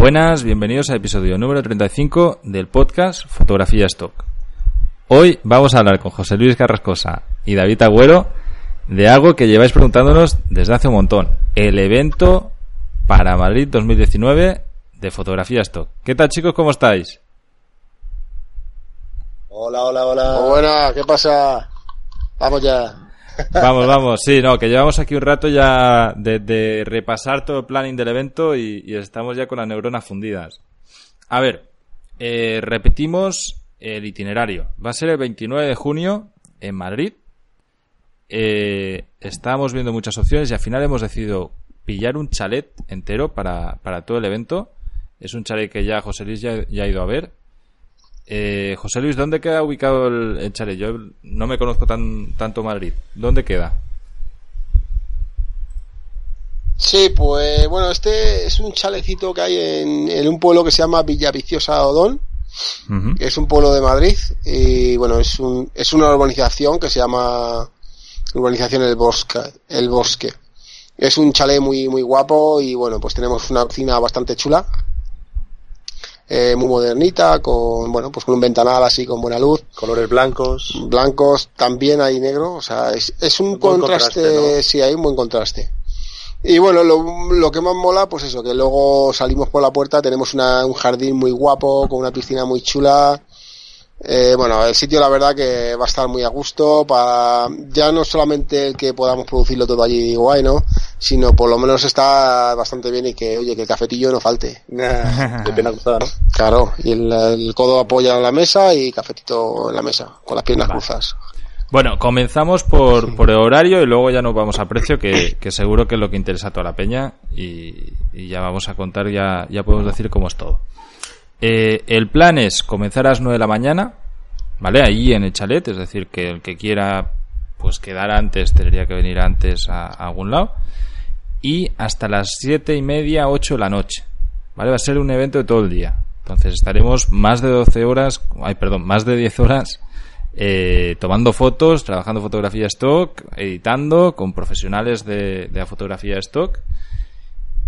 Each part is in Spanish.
Buenas, bienvenidos al episodio número 35 del podcast Fotografía Stock. Hoy vamos a hablar con José Luis Carrascosa y David Agüero de algo que lleváis preguntándonos desde hace un montón. El evento para Madrid 2019 de Fotografía Stock. ¿Qué tal chicos? ¿Cómo estáis? Hola, hola, hola. Buena, ¿qué pasa? Vamos ya. Vamos, vamos, sí, no, que llevamos aquí un rato ya de, repasar todo el planning del evento y, estamos ya con las neuronas fundidas. A ver, eh, repetimos el itinerario. Va a ser el 29 de junio en Madrid. Eh, estamos viendo muchas opciones y al final hemos decidido pillar un chalet entero para, para todo el evento. Es un chalet que ya José Luis ya ha ido a ver eh, José Luis, ¿dónde queda ubicado el, chalet? Yo no me conozco tan, tanto Madrid. ¿Dónde queda? Sí, pues bueno, este es un chalecito que hay en, un pueblo que se llama Villaviciosa Odón, es un pueblo de Madrid y bueno, es, un, es una urbanización que se llama Urbanización El Bosque. El Bosque. Es un chalet muy, muy guapo y bueno, pues tenemos una cocina bastante chula eh, muy modernita, con, bueno, pues con un ventanal así con buena luz. Colores blancos. Blancos, también hay negro, o sea, es, es un, contraste, sí, hay un buen contraste. Y bueno, lo, lo, que más mola, pues eso, que luego salimos por la puerta, tenemos una, un jardín muy guapo, con una piscina muy chula, eh, bueno, el sitio la verdad que va a estar muy a gusto para ya no solamente el que podamos producirlo todo allí guay, ¿no? Sino por lo menos está bastante bien y que, oye, que el cafetillo no falte. De pena cruzada, ¿no? Claro, y el, codo apoya en la mesa y cafetito en la mesa, con las piernas cruzadas. Bueno, comenzamos por, por el horario y luego ya nos vamos a precio, que, que seguro que es lo que interesa a toda la peña y, y ya vamos a contar, ya, ya podemos decir cómo es todo. Eh, el plan es comenzar a las 9 de la mañana, ¿vale? Ahí en el chalet, es decir, que el que quiera pues quedar antes tendría que venir antes a, algún lado. Y hasta las siete y media, 8 de la noche. ¿Vale? Va a ser un evento de todo el día. Entonces estaremos más de 12 horas, ay, perdón, más de 10 horas eh, tomando fotos, trabajando fotografía stock, editando con profesionales de, de la fotografía stock.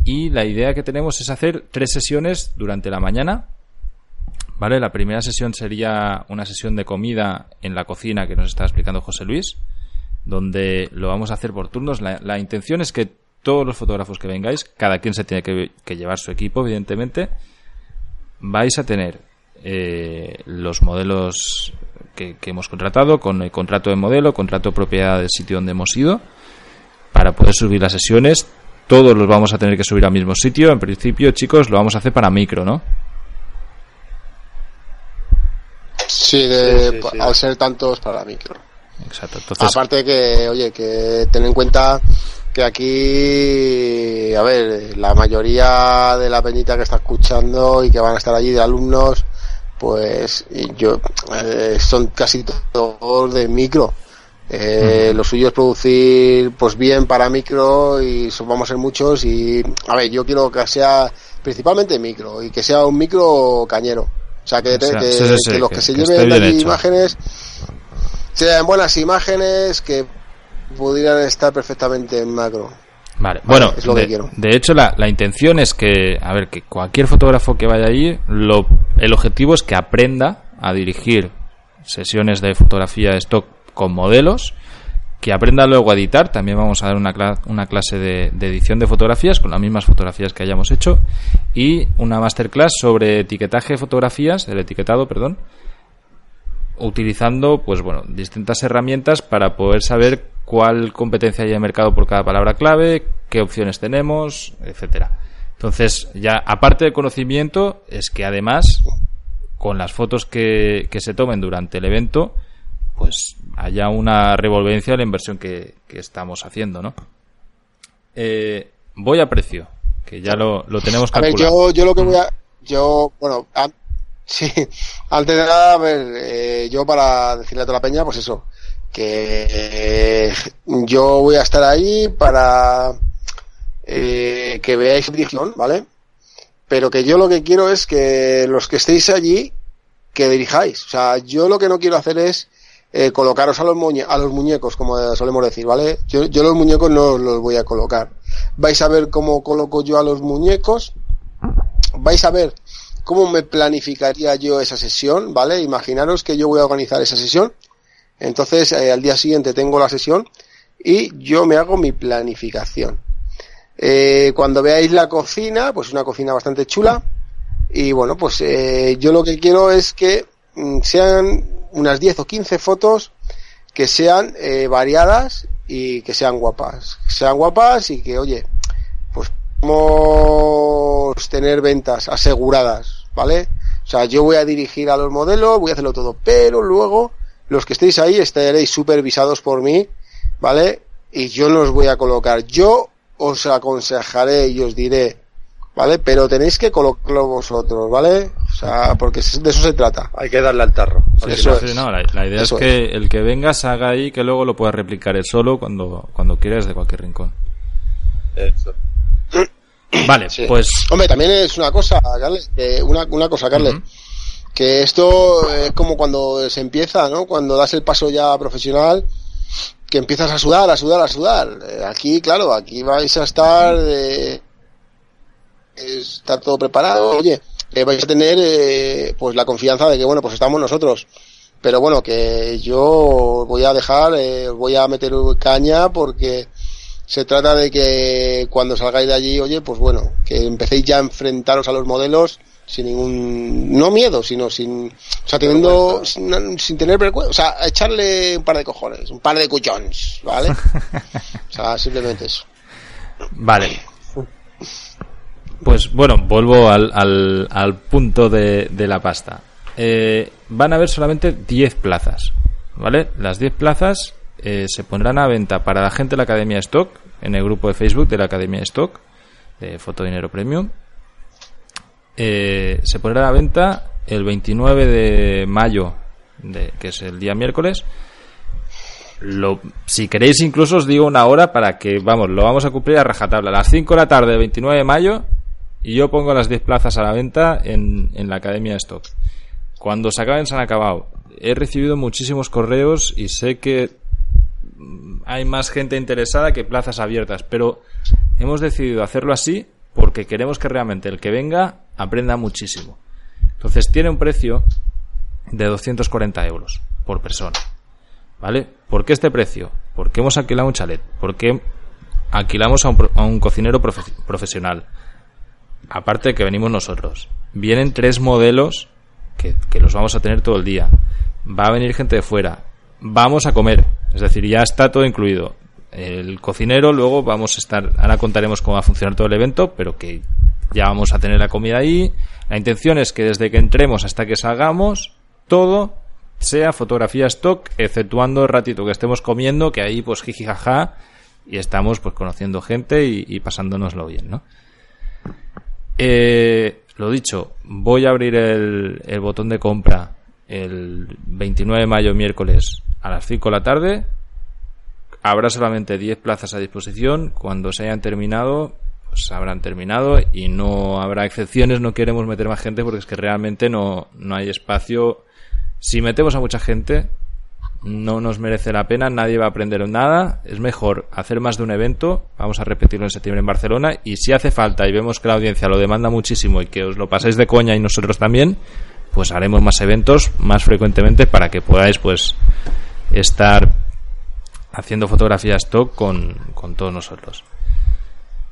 Y la idea que tenemos es hacer tres sesiones durante la mañana, ¿Vale? La primera sesión sería una sesión de comida en la cocina que nos está explicando José Luis, donde lo vamos a hacer por turnos. La, intención es que todos los fotógrafos que vengáis, cada quien se tiene que, llevar su equipo, evidentemente, vais a tener eh, los modelos que, hemos contratado, con el contrato de modelo, contrato propiedad del sitio donde hemos ido, para poder subir las sesiones. Todos los vamos a tener que subir al mismo sitio. En principio, chicos, lo vamos a hacer para micro, ¿no? Sí, de, al ser tantos para micro. Exacto. Aparte que, oye, que ten en cuenta que aquí, a ver, la mayoría de la peñita que está escuchando y que van a estar allí de alumnos, pues yo eh, son casi todos de micro. Eh, Lo suyo es producir pues bien para micro y vamos a ser muchos y a ver, yo quiero que sea principalmente micro y que sea un micro cañero. O sea, que, los que, se lleven allí imágenes sean buenas imágenes que pudieran estar perfectamente en macro. Vale, bueno, es lo de, que quiero. de hecho la, la, intención es que, a ver, que cualquier fotógrafo que vaya allí, lo, el objetivo es que aprenda a dirigir sesiones de fotografía de stock con modelos que aprenda luego a editar. También vamos a dar una, una clase de, edición de fotografías con las mismas fotografías que hayamos hecho y una masterclass sobre etiquetaje de fotografías, el etiquetado, perdón, utilizando pues bueno, distintas herramientas para poder saber cuál competencia hay en mercado por cada palabra clave, qué opciones tenemos, etcétera. Entonces, ya aparte del conocimiento, es que además con las fotos que se tomen durante el evento, pues haya una revolvencia de la inversión que, estamos haciendo, ¿no? Eh, voy a precio, que ya lo, tenemos calculado. A ver, yo, yo lo que voy a... Yo, bueno, sí, antes de nada, a ver, eh, yo para decirle a toda la peña, pues eso, que eh, yo voy a estar ahí para que veáis dirección, ¿vale? Pero que yo lo que quiero es que los que estéis allí, que dirijáis. O sea, yo lo que no quiero hacer es eh, colocaros a los, a los muñecos, como solemos decir, ¿vale? Yo, yo los muñecos no los voy a colocar. Vais a ver cómo coloco yo a los muñecos. vais a ver cómo me planificaría yo esa sesión, ¿vale? Imaginaros que yo voy a organizar esa sesión, entonces eh, al día siguiente tengo la sesión y yo me hago mi planificación. Eh, cuando veáis la cocina, pues una cocina bastante chula y bueno, pues eh, yo lo que quiero es que mm, sean unas 10 o 15 fotos que sean eh, variadas y que sean guapas. Que sean guapas y que, oye, pues podemos tener ventas aseguradas, ¿vale? O sea, yo voy a dirigir a los modelos, voy a hacerlo todo, pero luego los que estéis ahí estaréis supervisados por mí, ¿vale? Y yo no os voy a colocar. Yo os aconsejaré y os diré, ¿vale? Pero tenéis que colocarlo vosotros, ¿vale? Sea, porque de eso se trata. Hay que darle al tarro. Eso Sí, es. no, la, la idea Eso es que el que venga se haga ahí que luego lo pueda replicar él solo cuando, cuando quiera desde cualquier rincón. Eso. Vale, Sí. pues Hombre, también es una cosa, Carles, que una, una cosa, Carles, que esto es como cuando se empieza, ¿no? Cuando das el paso ya profesional, que empiezas a sudar, a sudar, a sudar. Eh, Aquí, claro, aquí vais a estar, eh, estar todo preparado. Oye, eh, vais a tener, eh, pues la confianza de que, bueno, pues estamos nosotros. Pero bueno, que yo voy a dejar, eh, voy a meter caña porque se trata de que cuando salgáis de allí, oye, pues bueno, que empecéis ya a enfrentaros a los modelos sin ningún, no miedo, sino sin, o sea, teniendo, sin, sin tener vergüenza, o sea, a echarle un par de cojones, un par de cuchons, ¿vale? o sea, simplemente eso. Vale. Pues bueno, vuelvo al, al, al punto de, de la pasta. Eh, van a haber solamente 10 plazas, ¿vale? Las 10 plazas eh, se pondrán a venta para la gente de la Academia Stock, en el grupo de Facebook de la Academia Stock, de Fotodinero Premium. Eh, se pondrán a venta el 29 de mayo, de, que es el día miércoles. Lo, si queréis incluso os digo una hora para que, vamos, lo vamos a cumplir a rajatabla. A las 5 de la tarde del 29 de mayo y yo pongo las 10 plazas a la venta en, en la Academia Stock. Cuando se acaben se han acabado. He recibido muchísimos correos y sé que mm, hay más gente interesada que plazas abiertas, pero hemos decidido hacerlo así porque queremos que realmente el que venga aprenda muchísimo. Entonces tiene un precio de 240 euros por persona. ¿Vale? ¿Por qué este precio? Porque hemos alquilado un chalet. Porque alquilamos a un, a un cocinero profe- profesional. Aparte de que venimos nosotros. Vienen tres modelos que, que los vamos a tener todo el día. Va a venir gente de fuera. Vamos a comer. Es decir, ya está todo incluido. El cocinero, luego vamos a estar. Ahora contaremos cómo va a funcionar todo el evento, pero que ya vamos a tener la comida ahí. La intención es que desde que entremos hasta que salgamos, todo sea fotografía stock, exceptuando el ratito que estemos comiendo, que ahí pues jiji jaja y estamos pues conociendo gente y, y pasándonoslo bien, ¿no? Eh, lo dicho, voy a abrir el, botón de compra el 29 de mayo, miércoles, a las 5 de la tarde. Habrá solamente 10 plazas a disposición. Cuando se hayan terminado, pues habrán terminado y no habrá excepciones. No queremos meter más gente porque es que realmente no, no hay espacio. Si metemos a mucha gente, no nos merece la pena, nadie va a aprender nada. Es mejor hacer más de un evento. Vamos a repetirlo en septiembre en Barcelona. Y si hace falta y vemos que la audiencia lo demanda muchísimo y que os lo pasáis de coña y nosotros también, pues haremos más eventos más frecuentemente para que podáis pues estar haciendo fotografía stock con, con todos nosotros.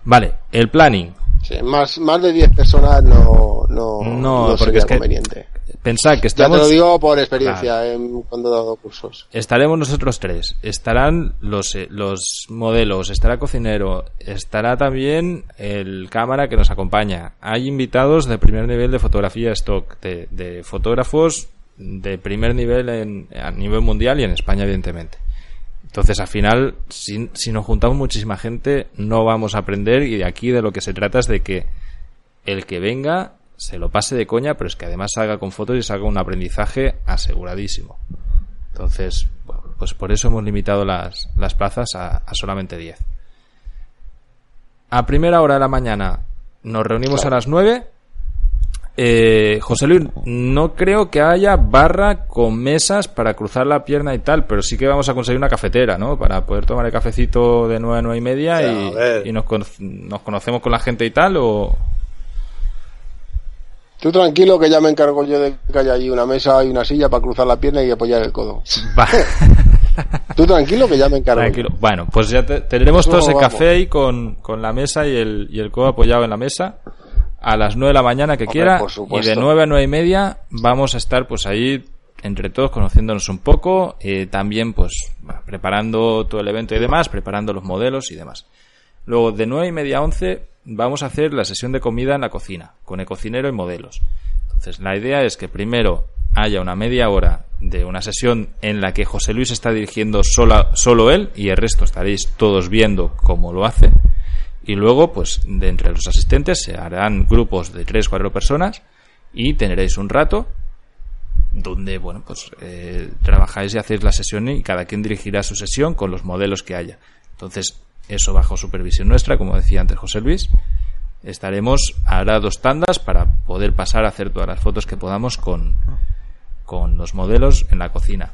Vale, el planning. Sí, más, más de 10 personas no, no, No, no porque sería es que conveniente. Pensad que Ya te lo digo por experiencia en, cuando he dado cursos. Estaremos nosotros tres. Estarán los, eh, los modelos, estará cocinero, estará también el cámara que nos acompaña. Hay invitados de primer nivel de fotografía stock, de, de fotógrafos de primer nivel en, a nivel mundial y en España, evidentemente. Entonces, al final, si, si nos juntamos muchísima gente, no vamos a aprender y de aquí de lo que se trata es de que el que venga se lo pase de coña, pero es que además salga con fotos y salga un aprendizaje aseguradísimo. Entonces, bueno, pues por eso hemos limitado las, las plazas a, a solamente 10. A primera hora de la mañana nos reunimos a las 9. Eh, José Luis, no creo que haya barra con mesas para cruzar la pierna y tal, pero sí que vamos a conseguir una cafetera, ¿no? Para poder tomar el cafecito de 9 a 9 y media y, y nos, nos conocemos con la gente y tal, o... Tú tranquilo que ya me encargo yo de que haya allí una mesa y una silla para cruzar la pierna y apoyar el codo. Va. Tú tranquilo que ya me encargo. Tranquilo. Bueno, pues ya te- tendremos Eso todo ese vamos. café ahí con, con la mesa y el, y el codo apoyado en la mesa a las 9 de la mañana que Hombre, quiera. por Y de 9 a 9 y media vamos a estar pues ahí entre todos conociéndonos un poco. eh, también pues preparando todo el evento y demás, preparando los modelos y demás. Luego de 9 y media a 11 vamos a hacer la sesión de comida en la cocina, con el cocinero y modelos. Entonces la idea es que primero haya una media hora de una sesión en la que José Luis está dirigiendo sola, solo él y el resto estaréis todos viendo cómo lo hace. Y luego, pues, de entre los asistentes se harán grupos de 3 4 personas y tendréis un rato donde, bueno, pues eh, trabajáis y hacéis la sesión y cada quien dirigirá su sesión con los modelos que haya. Entonces, eso bajo supervisión nuestra, como decía antes José Luis. Estaremos, hará dos tandas para poder pasar a hacer todas las fotos que podamos con, con los modelos en la cocina.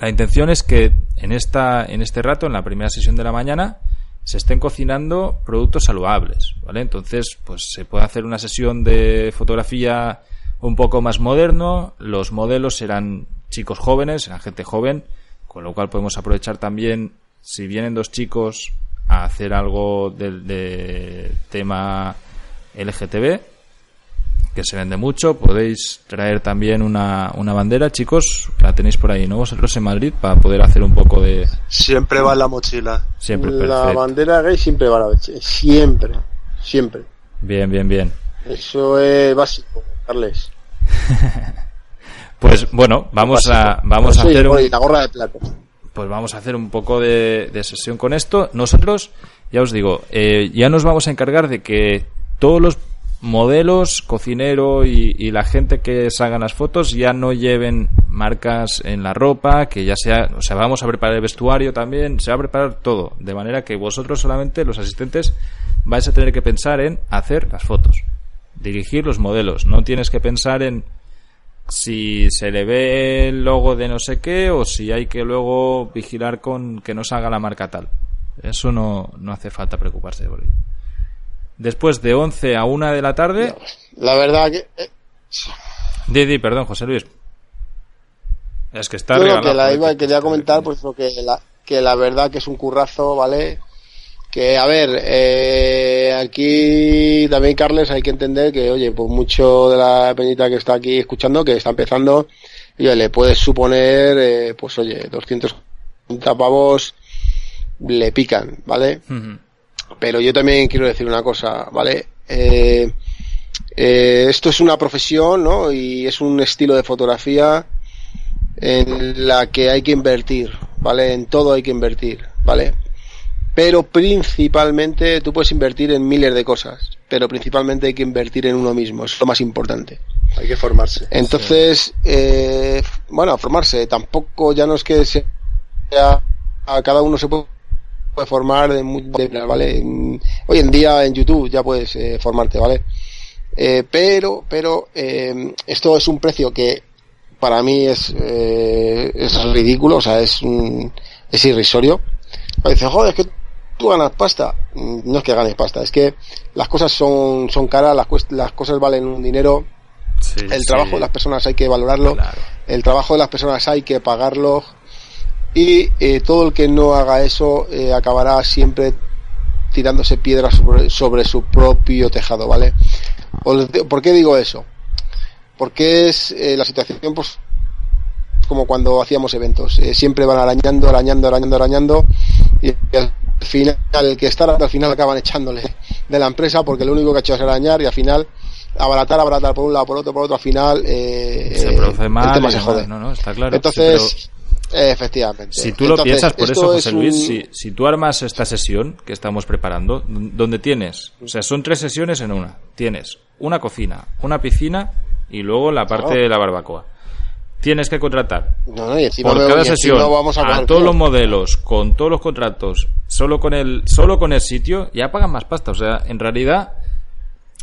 La intención es que en, esta, en este rato, en la primera sesión de la mañana, se estén cocinando productos saludables, ¿vale? Entonces, pues se puede hacer una sesión de fotografía un poco más moderno, los modelos serán chicos jóvenes, serán gente joven, con lo cual podemos aprovechar también, si vienen dos chicos, a hacer algo del de tema LGTB, que se vende mucho. Podéis traer también una, una bandera, chicos, la tenéis por ahí, ¿no? Vosotros en Madrid, para poder hacer un poco de... Siempre va en la mochila. Siempre la perfecto. bandera gay siempre va la vez. Siempre. Siempre. Bien, bien, bien. Eso es básico, Carles. Pues bueno, vamos a, vamos a hacer un, y la gorra de plata. Pues vamos a hacer un poco de, sesión con esto. Nosotros, ya os digo, eh, ya nos vamos a encargar de que todos los modelos, cocinero y, y la gente que se hagan las fotos ya no lleven marcas en la ropa, que ya sea, o sea, vamos a preparar el vestuario también, se va a preparar todo, de manera que vosotros solamente, los asistentes, vais a tener que pensar en hacer las fotos, dirigir los modelos, no tienes que pensar en si se le ve el logo de no sé qué o si hay que luego vigilar con que no salga la marca tal. Eso no, no hace falta preocuparse por ello. Después de 11 a 1 de la tarde... La verdad que. eh, Didi, perdón, José Luis. Es que está yo lo que la iba, que- quería comentar, pues lo que la, que la verdad que es un currazo, ¿vale? Que, a ver, eh, aquí también, Carles, hay que entender que, oye, pues mucho de la peñita que está aquí escuchando, que está empezando, oye, le puedes suponer, eh, pues oye, 250 pavos le pican, ¿vale? Pero yo también quiero decir una cosa, ¿vale? Eh, eh, esto es una profesión, ¿no? Y es un estilo de fotografía en la que hay que invertir, ¿vale? En todo hay que invertir, ¿vale? Pero principalmente tú puedes invertir en miles de cosas, pero principalmente hay que invertir en uno mismo, es lo más importante. Hay que formarse. Entonces, eh, bueno, formarse, tampoco ya no es que sea, a cada uno se puede puede formar de, mu- de- ¿vale? Hoy en día en YouTube ya puedes eh, formarte, ¿vale? Eh, pero, pero, eh, esto es un precio que para mí es, eh, es ridículo, o sea, es, un- es irrisorio. Dice, joder, es que tú ganas pasta. Mm, No es que ganes pasta, es que las cosas son, son caras, las, las cosas valen un dinero, Sí, el sí. trabajo de las personas hay que valorarlo, Claro. el trabajo de las personas hay que pagarlo y eh, todo el que no haga eso eh, acabará siempre tirándose piedras sobre, sobre su propio tejado, ¿vale? ¿Por qué digo eso? Porque es eh, la situación pues como cuando hacíamos eventos, siempre van arañando, arañando, arañando, arañando y al final el que está al final acaban echándole de la empresa porque lo único que ha hecho es arañar y al final abaratar, abaratar por un lado, por otro, por otro, al final eh, Se produce el mal. tema se jode. No, no, está claro. Entonces, eh, efectivamente. Si tú lo Entonces, piensas por eso, es José Luis, un- si, si tú armas esta sesión que estamos preparando, donde tienes, o sea, son tres sesiones en una. Tienes una cocina, una piscina y luego la parte Claro. de la barbacoa. Tienes que contratar No, no, y por cada y sesión vamos a, todos los modelos, con todos los contratos, solo con el solo con el sitio, ya pagan más pasta. O sea, en realidad,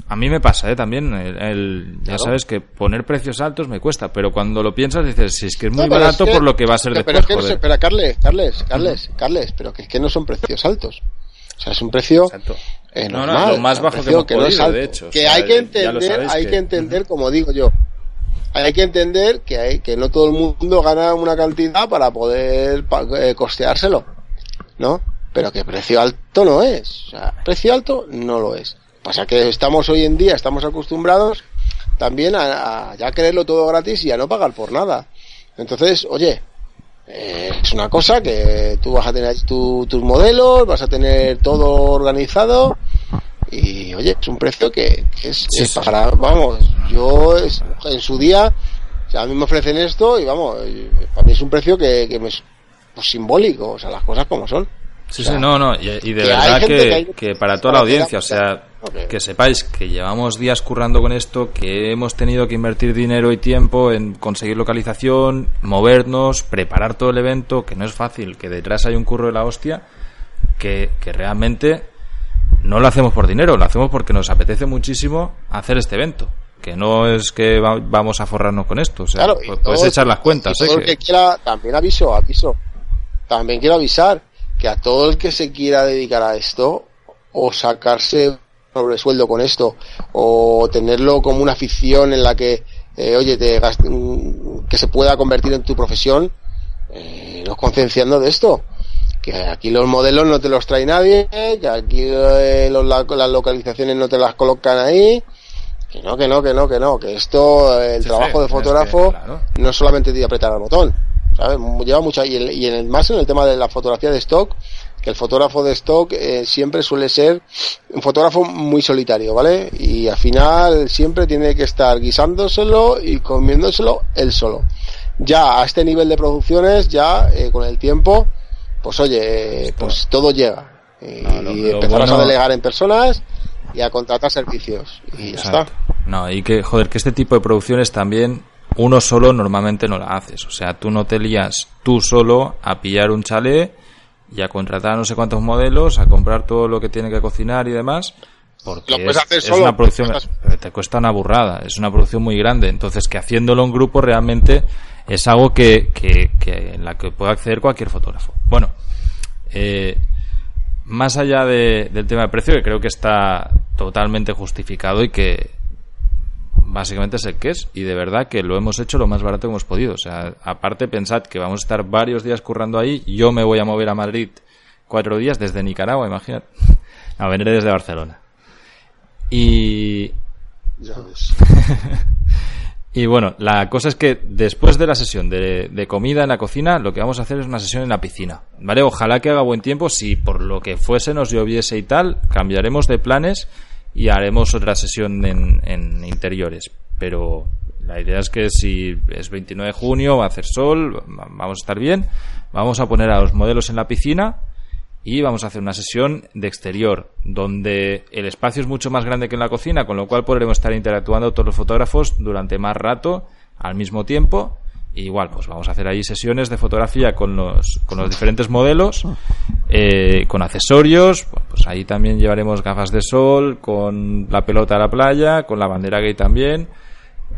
a mí me pasa, ¿eh? También, el, el- ya Claro. sabes que poner precios altos me cuesta, pero cuando lo piensas dices, si es que es muy No, pero barato es que- por lo que va a ser pero después, es que no joder. sé, espera, Carles, Carles, Carles, Carles, pero que es que no son precios altos. O sea, es un precio Exacto. es No, no, normal. lo más bajo que hemos no es podido, alto. de hecho, o Que sea, hay que entender, hay que- que entender, como digo yo, hay que entender que hay, que no todo el mundo gana una cantidad para poder pa- eh, costeárselo, ¿no? Pero que precio alto no es. O sea, precio alto no lo es. Pasa que estamos hoy en día, estamos acostumbrados también a, a ya quererlo todo gratis y a no pagar por nada. Entonces, oye, eh, es una cosa que tú vas a tener tu- tus modelos, vas a tener todo organizado y oye, es un precio que, que es, Sí, es sí. para, vamos, yo es- en su día, o sea, a mí me ofrecen esto y vamos, para mí es un precio que, que me es pues, simbólico, o sea, las cosas como son. Sí, O sea, sí, no, no, y, y de que verdad que, que para toda la audiencia, o sea, que sepáis que llevamos días currando con esto, que hemos tenido que invertir dinero y tiempo en conseguir localización, movernos, preparar todo el evento, que no es fácil, que detrás hay un curro de la hostia, que, que realmente no lo hacemos por dinero, lo hacemos porque nos apetece muchísimo hacer este evento. Que no es que va- vamos a forrarnos con esto, o sea, Claro, puedes echar las cuentas, y ¿eh? todo el que- que quiera, también aviso, aviso. También quiero avisar que a todo el que se quiera dedicar a esto, o sacarse sobre sueldo con esto, o tenerlo como una afición en la que, eh, oye, te mm, que se pueda convertir en tu profesión, eh, nos concienciando de esto. Que aquí los modelos no te los trae nadie, que aquí eh, los- la- las localizaciones no te las colocan ahí, que no, que no, que no, que no, que esto, eh, el Sí, trabajo sí, de es que, fotógrafo claro. no es solamente de apretar el botón, ¿sabes? Lleva mucha, y, el- y en el, más en el tema de la fotografía de stock, que el fotógrafo de stock eh, siempre suele ser un fotógrafo muy solitario, ¿vale? Y al final siempre tiene que estar guisándoselo y comiéndoselo él solo. Ya a este nivel de producciones, ya eh, con el tiempo, pues oye, pues todo llega. Y, No, lo- y lo empezarás bueno- a delegar en personas y a contratar servicios. Y ya Exacto. está. No, y que, joder, que este tipo de producciones también uno solo normalmente no la haces. O sea, tú no te lías tú solo a pillar un chalet y a contratar no sé cuántos modelos, a comprar todo lo que tiene que cocinar y demás. Porque Lo puedes es, hacer es solo, una producción, pero te cuesta una burrada, es una producción muy grande. Entonces, que haciéndolo en grupo realmente es algo que, que, que en la que puede acceder cualquier fotógrafo. Bueno, eh, más allá de- del tema de precio, que creo que está totalmente justificado y que básicamente es el que es, y de verdad que lo hemos hecho lo más barato que hemos podido. O sea, aparte pensad que vamos a estar varios días currando ahí, yo me voy a mover a Madrid cuatro días desde Nicaragua, imagínate. A venir desde Barcelona. Y, Ya ves. y bueno, la cosa es que después de la sesión de, de comida en la cocina, lo que vamos a hacer es una sesión en la piscina. ¿Vale? Ojalá que haga buen tiempo. Si por lo que fuese nos lloviese y tal, cambiaremos de planes y haremos otra sesión en, en interiores. Pero la idea es que si es 29 de junio, va a hacer sol, va- vamos a estar bien. Vamos a poner a los modelos en la piscina y vamos a hacer una sesión de exterior donde el espacio es mucho más grande que en la cocina, con lo cual podremos estar interactuando todos los fotógrafos durante más rato al mismo tiempo. Y igual, pues vamos a hacer ahí sesiones de fotografía con los, con los diferentes modelos, eh, con accesorios. Pues ahí también llevaremos gafas de sol, con la pelota a la playa, con la bandera gay también,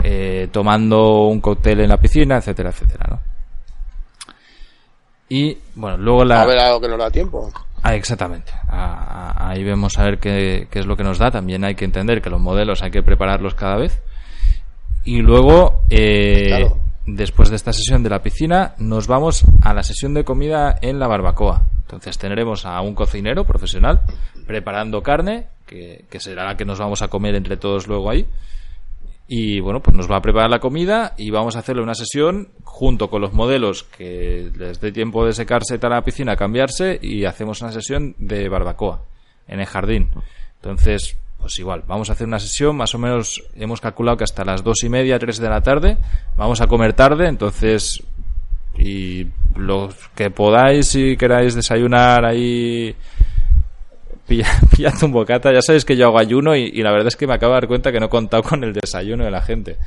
eh, tomando un cóctel en la piscina, etcétera, etcétera, ¿no? Y bueno, luego la. A ver algo que nos da tiempo. Ah, exactamente. Ah, ah, ahí vemos a ver qué, qué es lo que nos da. También hay que entender que los modelos hay que prepararlos cada vez. Y luego, eh, Claro. Después de esta sesión de la piscina, nos vamos a la sesión de comida en la barbacoa. Entonces tendremos a un cocinero profesional preparando carne, que, será la que nos vamos a comer entre todos luego ahí. Y bueno, pues nos va a preparar la comida y vamos a hacerle una sesión junto con los modelos que les dé tiempo de secarse tal a la piscina, cambiarse y hacemos una sesión de barbacoa en el jardín. Entonces, pues igual, vamos a hacer una sesión, más o menos hemos calculado que hasta las dos y media, tres de la tarde, vamos a comer tarde, entonces, y los que podáis, si queráis desayunar ahí pilla- pillad un bocata. Ya sabéis que yo hago ayuno y, y la verdad es que me acabo de dar cuenta que no he contado con el desayuno de la gente.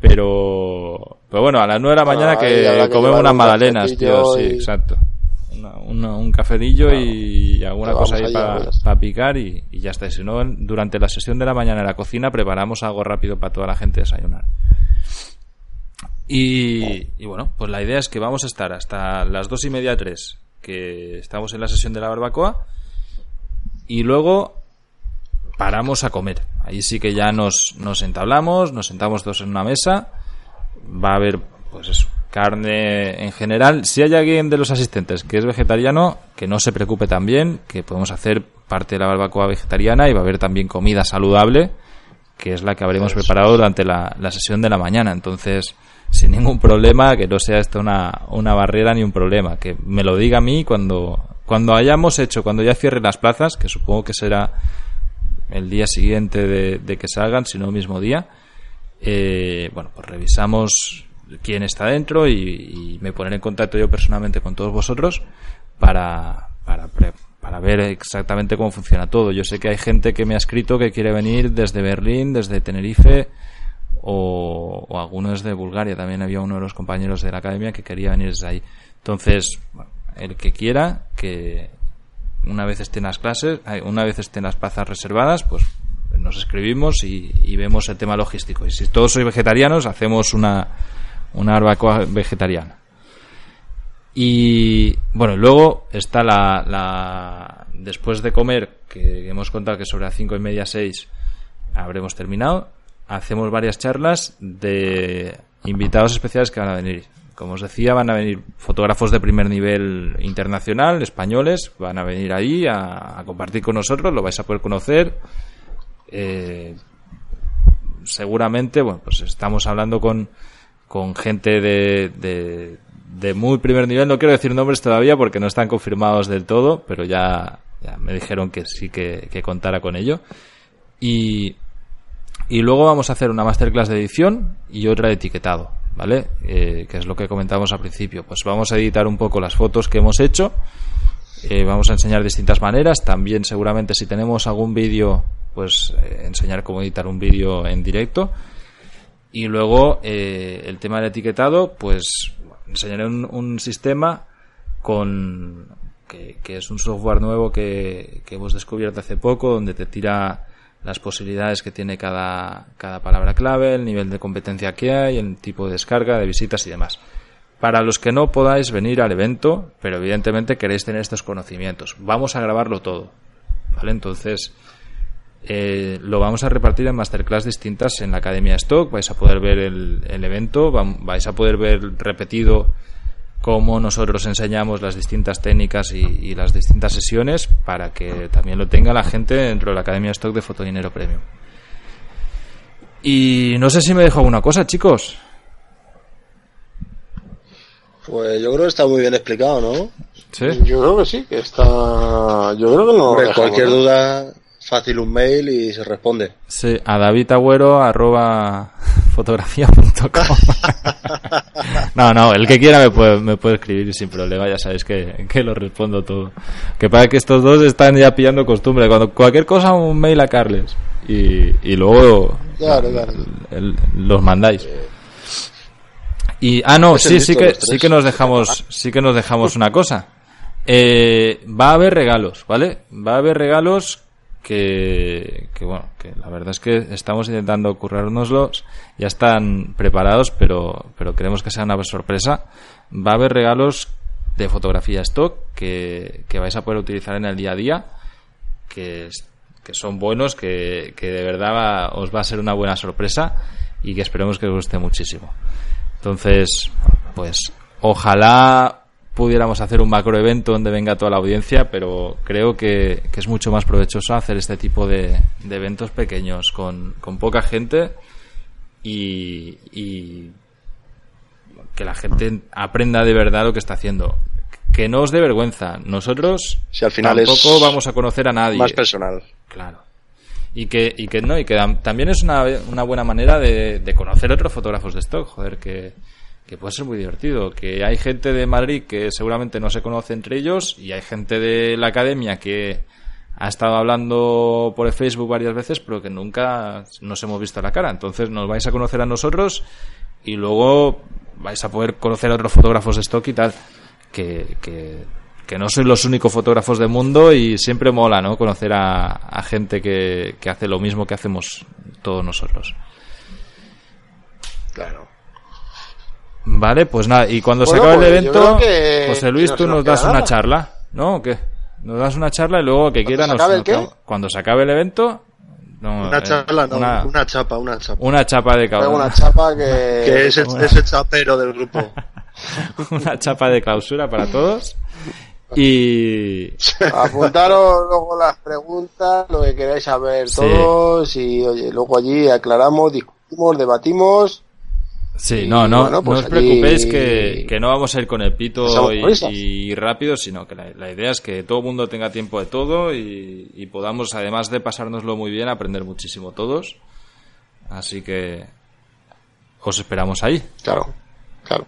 Pero, pero bueno, a las 9 de la mañana ahí que, comemos unas un magdalenas, tío. Sí, y- exacto. Una- una- un cafetillo y alguna Pero cosa ahí para pues. picar y, y ya está. Y Si no, durante la sesión de la mañana en la cocina preparamos algo rápido para toda la gente desayunar. Y, y bueno, pues la idea es que vamos a estar hasta las dos y media, tres, que estamos en la sesión de la barbacoa. y luego paramos a comer. Ahí sí que ya nos, nos entablamos, nos sentamos todos en una mesa, va a haber, pues eso, carne en general. Si hay alguien de los asistentes que es vegetariano, que no se preocupe también, que podemos hacer parte de la barbacoa vegetariana y va a haber también comida saludable, que es la que habremos preparado durante la, la sesión de la mañana. Entonces, sin ningún problema, que no sea esto una, una barrera ni un problema, que me lo diga a mí cuando, cuando hayamos hecho, cuando ya cierren las plazas, que supongo que será el día siguiente de, que salgan, si no el mismo día, eh, bueno, pues revisamos quién está dentro y, me poneré en contacto yo personalmente con todos vosotros para, para, para ver exactamente cómo funciona todo. Yo sé que hay gente que me ha escrito que quiere venir desde Berlín, desde Tenerife o, algunos de Bulgaria. También había uno de los compañeros de la academia que quería venir desde ahí. Entonces, el que quiera, que una vez estén las clases, una vez estén las plazas reservadas, pues nos escribimos y, vemos el tema logístico. Y si todos sois vegetarianos, hacemos una, una barbacoa vegetariana. Y bueno, luego está la, la, después de comer, que hemos contado que sobre las cinco y media, seis habremos terminado, hacemos varias charlas de invitados especiales que van a venir. Como os decía, van a venir fotógrafos de primer nivel internacional, españoles, van a venir ahí a, compartir con nosotros, lo vais a poder conocer. Eh, seguramente, bueno, pues estamos hablando con, con gente de, de, de, muy primer nivel. No quiero decir nombres todavía porque no están confirmados del todo, pero ya, me dijeron que sí que, que contara con ello. Y, y luego vamos a hacer una masterclass de edición y otra de etiquetado, ¿vale? Eh, que es lo que comentamos al principio. Pues vamos a editar un poco las fotos que hemos hecho. Eh, vamos a enseñar distintas maneras. También seguramente si tenemos algún vídeo, pues eh, enseñar cómo editar un vídeo en directo. Y luego el tema del etiquetado, pues enseñaré un, sistema con que, que, es un software nuevo que, que hemos descubierto hace poco, donde te tira las posibilidades que tiene cada, cada palabra clave, el nivel de competencia que hay, el tipo de descarga, de visitas y demás. Para los que no podáis venir al evento, pero evidentemente queréis tener estos conocimientos, vamos a grabarlo todo. ¿Vale? Entonces, eh, lo vamos a repartir en masterclass distintas en la Academia Stock. Vais a poder ver el, el evento, vais a poder ver repetido cómo nosotros enseñamos las distintas técnicas y, las distintas sesiones para que también lo tenga la gente dentro de la Academia Stock de Fotodinero Premium. Y no sé si me dejo alguna cosa, chicos. Pues yo creo que está muy bien explicado, ¿no? Sí. Yo creo que sí, que está. Yo creo que no. cualquier duda, fácil un mail y se responde. Sí, a David Agüero, arroba fotografía.com. no, no, el que quiera me puede, me puede escribir sin problema, ya sabéis que, que lo respondo todo. Que para que estos dos están ya pillando costumbre. Cuando cualquier cosa, un mail a Carles. Y, y luego los mandáis. Y, ah, no, sí, sí que, sí que nos dejamos, sí que nos dejamos una cosa. Eh, va a haber regalos, ¿vale? Va a haber regalos que, bueno, que la verdad es que estamos intentando currárnoslos, ya están preparados, pero, pero queremos que sea una sorpresa. Va a haber regalos de fotografía stock que, vais a poder utilizar en el día a día, que, que son buenos, que, que de verdad os va a ser una buena sorpresa y que esperemos que os guste muchísimo. Entonces, pues ojalá pudiéramos hacer un macro evento donde venga toda la audiencia, pero creo que, es mucho más provechoso hacer este tipo de, eventos pequeños con, poca gente y, que la gente aprenda de verdad lo que está haciendo. Que no os dé vergüenza. Nosotros si al final tampoco vamos a conocer a nadie. Más personal. Claro. Y que, y que no, y que también es una, una buena manera de, de conocer otros fotógrafos de stock. Joder, que, que puede ser muy divertido, que hay gente de Madrid que seguramente no se conoce entre ellos y hay gente de la academia que ha estado hablando por el Facebook varias veces pero que nunca nos hemos visto la cara. Entonces nos vais a conocer a nosotros y luego vais a poder conocer a otros fotógrafos de stock y tal, que, que, que no sois los únicos fotógrafos del mundo y siempre mola, ¿no? Conocer a, a gente que, que hace lo mismo que hacemos todos nosotros. Claro. Vale, pues nada, y cuando se acabe el pues evento, José Luis, tú nos das una charla, ¿no? ¿O qué? nos das una charla y luego que quiera se nos, acabe el nos qué? quedamos- cuando se acabe el evento no, Una eh, charla, no, una, una, chapa, una chapa. una chapa de clausura una chapa que... Que es el, es el chapero del grupo. una chapa de clausura para todos y Apuntaros luego las preguntas, lo que queráis saber Sí. todos y oye, luego allí aclaramos, discutimos, debatimos. Sí, Y, no, no, bueno, pues no os allí- preocupéis que, que no vamos a ir con el pito y, rápido, sino que la, la idea es que todo el mundo tenga tiempo de todo y, y podamos, además de pasárnoslo muy bien, aprender muchísimo todos. Así que os esperamos ahí. Claro, claro.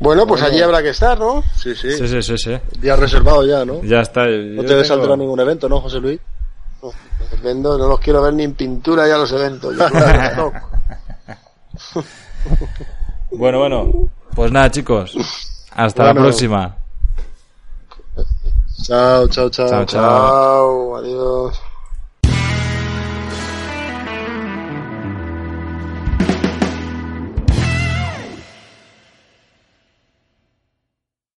Bueno, pues allí habrá que estar, ¿no? Sí, sí. Sí, sí, sí, sí. Día reservado ya, ¿no? Ya está. No te a ningún evento, ¿no, José Luis? Vendo, no los quiero ver ni en pintura ya los eventos. Yo no. Bueno, bueno. Pues nada, chicos. Hasta la próxima. Chao, chao, chao. Chao, chao. Chao, adiós.